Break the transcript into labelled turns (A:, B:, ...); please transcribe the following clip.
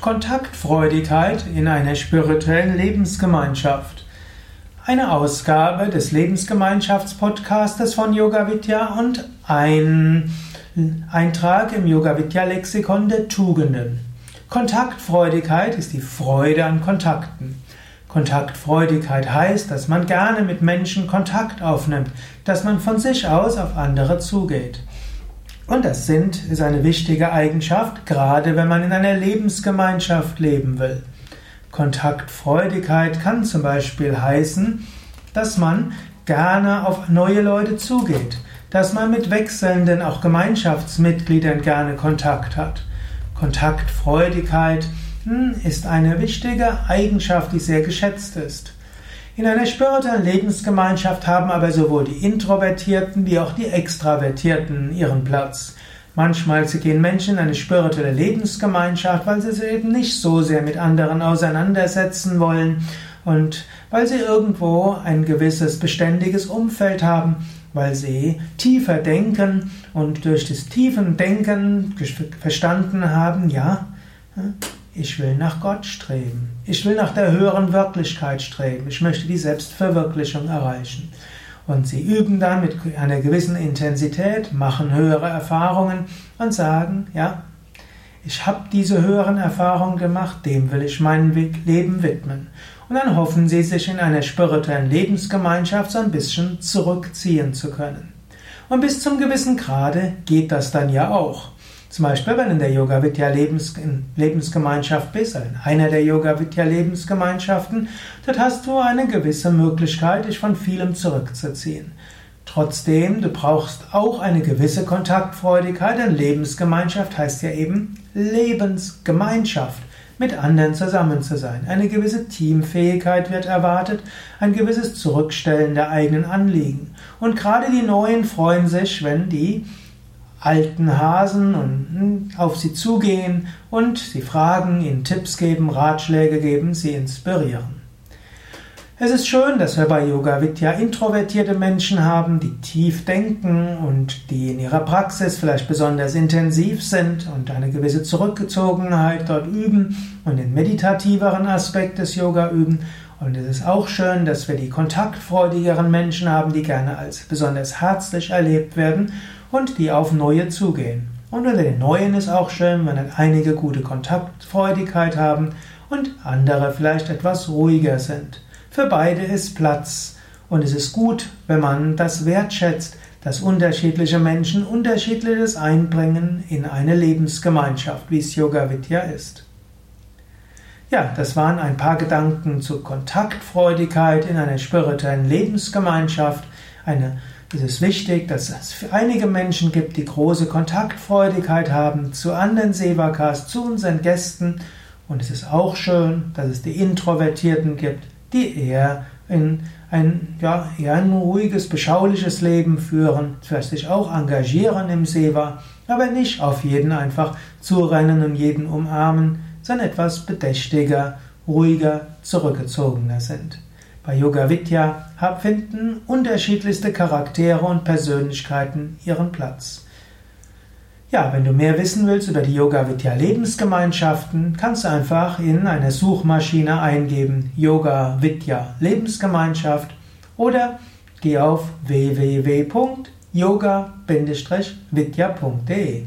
A: Kontaktfreudigkeit in einer spirituellen Lebensgemeinschaft. Eine Ausgabe des Lebensgemeinschaftspodcastes von Yoga Vidya und ein Eintrag im Yoga Vidya Lexikon der Tugenden. Kontaktfreudigkeit ist die Freude an Kontakten. Kontaktfreudigkeit heißt, dass man gerne mit Menschen Kontakt aufnimmt, dass man von sich aus auf andere zugeht. Und das sind ist eine wichtige Eigenschaft, gerade wenn man in einer Lebensgemeinschaft leben will. Kontaktfreudigkeit kann zum Beispiel heißen, dass man gerne auf neue Leute zugeht, dass man mit wechselnden, auch Gemeinschaftsmitgliedern gerne Kontakt hat. Kontaktfreudigkeit hm, ist eine wichtige Eigenschaft, die sehr geschätzt ist. In einer spirituellen Lebensgemeinschaft haben aber sowohl die Introvertierten wie auch die Extravertierten ihren Platz. Manchmal gehen Menschen in eine spirituelle Lebensgemeinschaft, weil sie sich eben nicht so sehr mit anderen auseinandersetzen wollen und weil sie irgendwo ein gewisses beständiges Umfeld haben, weil sie tiefer denken und durch das tiefen Denken verstanden haben, ja, ich will nach Gott streben. Ich will nach der höheren Wirklichkeit streben. Ich möchte die Selbstverwirklichung erreichen. Und sie üben dann mit einer gewissen Intensität, machen höhere Erfahrungen und sagen, ja, ich habe diese höheren Erfahrungen gemacht, dem will ich mein Leben widmen. Und dann hoffen sie, sich in einer spirituellen Lebensgemeinschaft so ein bisschen zurückziehen zu können. Und bis zum gewissen Grade geht das dann ja auch. Zum Beispiel, wenn du in der Yoga Vidya Lebens Lebensgemeinschaft bist, in einer der Yoga Vidya Lebensgemeinschaften, dort hast du eine gewisse Möglichkeit, dich von vielem zurückzuziehen. Trotzdem, du brauchst auch eine gewisse Kontaktfreudigkeit, denn Lebensgemeinschaft heißt ja eben Lebensgemeinschaft, mit anderen zusammen zu sein. Eine gewisse Teamfähigkeit wird erwartet, ein gewisses Zurückstellen der eigenen Anliegen. Und gerade die Neuen freuen sich, wenn die alten Hasen und hm, auf sie zugehen und sie fragen, ihnen Tipps geben, Ratschläge geben, sie inspirieren. Es ist schön, dass wir bei Yoga Vidya introvertierte Menschen haben, die tief denken und die in ihrer Praxis vielleicht besonders intensiv sind und eine gewisse Zurückgezogenheit dort üben und den meditativeren Aspekt des Yoga üben. Und es ist auch schön, dass wir die kontaktfreudigeren Menschen haben, die gerne als besonders herzlich erlebt werden und die auf neue zugehen. Und unter den Neuen ist auch schön, wenn dann einige gute Kontaktfreudigkeit haben und andere vielleicht etwas ruhiger sind. Für beide ist Platz. Und es ist gut, wenn man das wertschätzt, dass unterschiedliche Menschen unterschiedliches einbringen in eine Lebensgemeinschaft, wie es Yoga Vidya ist. Ja, das waren ein paar Gedanken zu Kontaktfreudigkeit in einer spirituellen Lebensgemeinschaft, eine es ist wichtig, dass es einige Menschen gibt, die große Kontaktfreudigkeit haben zu anderen Sevakas, zu unseren Gästen. Und es ist auch schön, dass es die Introvertierten gibt, die eher in ein, ja, eher ein ruhiges, beschauliches Leben führen, vielleicht sich auch engagieren im Seva, aber nicht auf jeden einfach zurennen und jeden umarmen, sondern etwas bedächtiger, ruhiger, zurückgezogener sind. Bei Yoga Vidya finden unterschiedlichste Charaktere und Persönlichkeiten ihren Platz. Ja, wenn du mehr wissen willst über die Yoga Vidya Lebensgemeinschaften, kannst du einfach in eine Suchmaschine eingeben Yoga Vidya Lebensgemeinschaft oder geh auf www.yoga-vidya.de